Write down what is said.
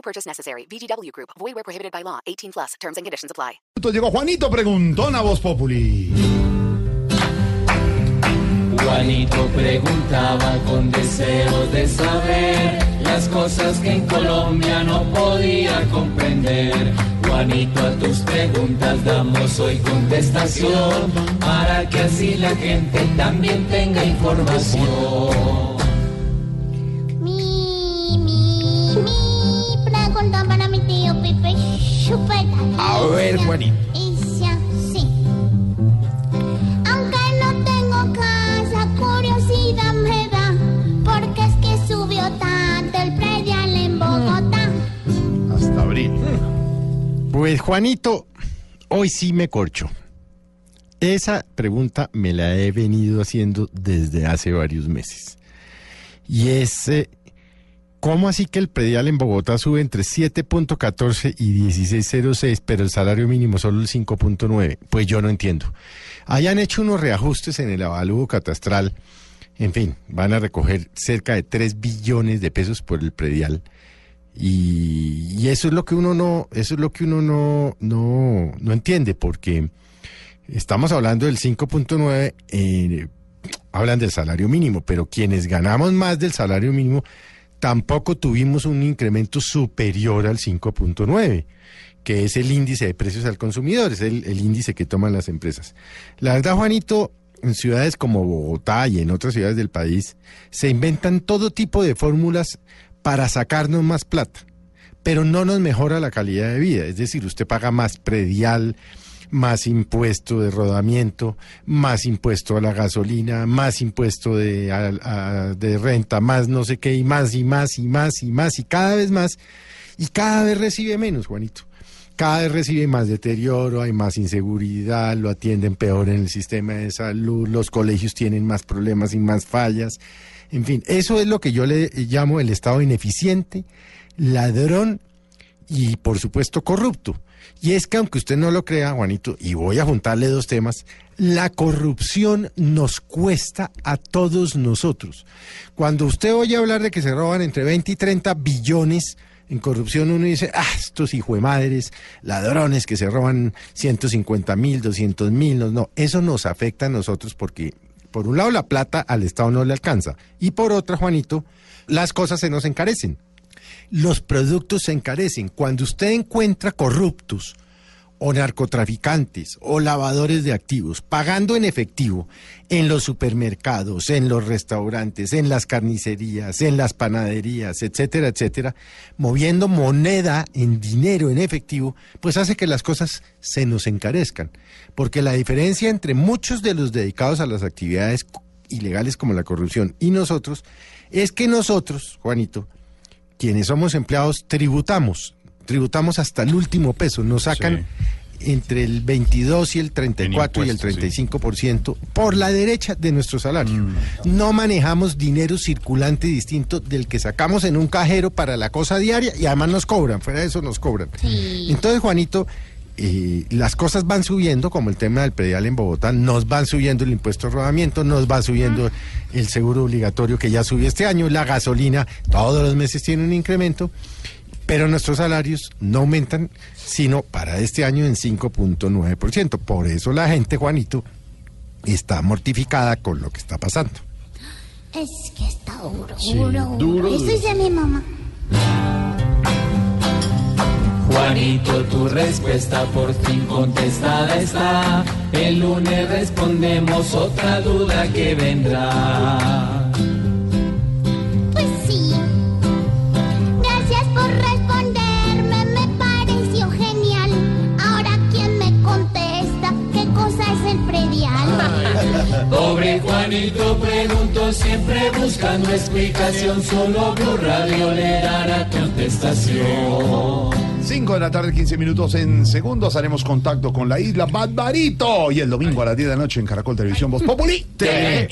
No purchase necessary. VGW Group. Void where prohibited by law. 18 plus. Terms and conditions apply. Llegó Juanito Preguntón a Voz Populi. Juanito preguntaba con deseos de saber las cosas que en Colombia no podía comprender. Juanito, a tus preguntas damos hoy contestación para que así la gente también tenga información. Tío Pipe Chupeta. A ver, Juanito. dice así. Aunque no tengo casa, curiosidad me da. Porque es que subió tanto el predial en Bogotá. Hasta abril. Pues Juanito, hoy sí me corcho. Esa pregunta me la he venido haciendo desde hace varios meses. Y es, eh, ¿cómo así que el predial en Bogotá sube entre 7.14 y 16.06, pero el salario mínimo solo el 5.9? Pues yo no entiendo. Hayan hecho unos reajustes en el avalúo catastral. En fin, van a recoger cerca de 3 billones de pesos por el predial. Y, eso es lo que uno no, eso es lo que uno no, no, no entiende, porque estamos hablando del 5.9, eh, hablan del salario mínimo, pero quienes ganamos más del salario mínimo tampoco tuvimos un incremento superior al 5.9, que es el índice de precios al consumidor, es el, índice que toman las empresas. La verdad, Juanito, en ciudades como Bogotá y en otras ciudades del país, se inventan todo tipo de fórmulas para sacarnos más plata, pero no nos mejora la calidad de vida. Es decir, usted paga más predial, más impuesto de rodamiento, más impuesto a la gasolina, más impuesto de, de renta, más no sé qué, y más y más y más y más y cada vez más, y cada vez recibe menos, Juanito. Cada vez recibe más deterioro, hay más inseguridad, lo atienden peor en el sistema de salud, los colegios tienen más problemas y más fallas. En fin, eso es lo que yo le llamo el Estado ineficiente, ladrón y por supuesto corrupto. Y es que aunque usted no lo crea, Juanito, y voy a juntarle dos temas, la corrupción nos cuesta a todos nosotros. Cuando usted oye hablar de que se roban entre 20 y 30 billones en corrupción, uno dice, ah, estos madres, ladrones que se roban 150 mil, 200 mil, no, no, eso nos afecta a nosotros porque, por un lado, la plata al Estado no le alcanza, y por otra, Juanito, las cosas se nos encarecen los productos se encarecen. Cuando usted encuentra corruptos o narcotraficantes o lavadores de activos pagando en efectivo en los supermercados, en los restaurantes, en las carnicerías, en las panaderías, etcétera, etcétera, moviendo moneda en dinero en efectivo, pues hace que las cosas se nos encarezcan. Porque la diferencia entre muchos de los dedicados a las actividades ilegales como la corrupción y nosotros es que nosotros, Juanito, quienes somos empleados tributamos, tributamos hasta el último peso, nos sacan entre el 22 y el 34 y el impuestos, sí. 35% por la derecha de nuestro salario. No manejamos dinero circulante distinto del que sacamos en un cajero para la cosa diaria y además nos cobran, fuera de eso nos cobran. Entonces, Juanito, eh, las cosas van subiendo, como el tema del predial en Bogotá, nos van subiendo el impuesto de rodamiento, nos va subiendo el seguro obligatorio que ya subió este año, la gasolina, todos los meses tiene un incremento, pero nuestros salarios no aumentan, sino para este año en 5.9%. Por eso la gente, Juanito, está mortificada con lo que está pasando. Es que está duro, Sí, duro, duro. Eso dice mi mamá. Juanito, tu respuesta por fin contestada está. El lunes respondemos otra duda que vendrá. Pues sí. Gracias por responderme, me pareció genial. Ahora, ¿quién me contesta qué cosa es el predial? Pobre Juanito. Preguntó siempre buscando explicación, solo Blue Radio le dará contestación. 5 de la tarde, 15 minutos en segundos. Haremos contacto con la isla Barbarito. Y el domingo a las 10 de la noche en Caracol Televisión Voz Populi. TV.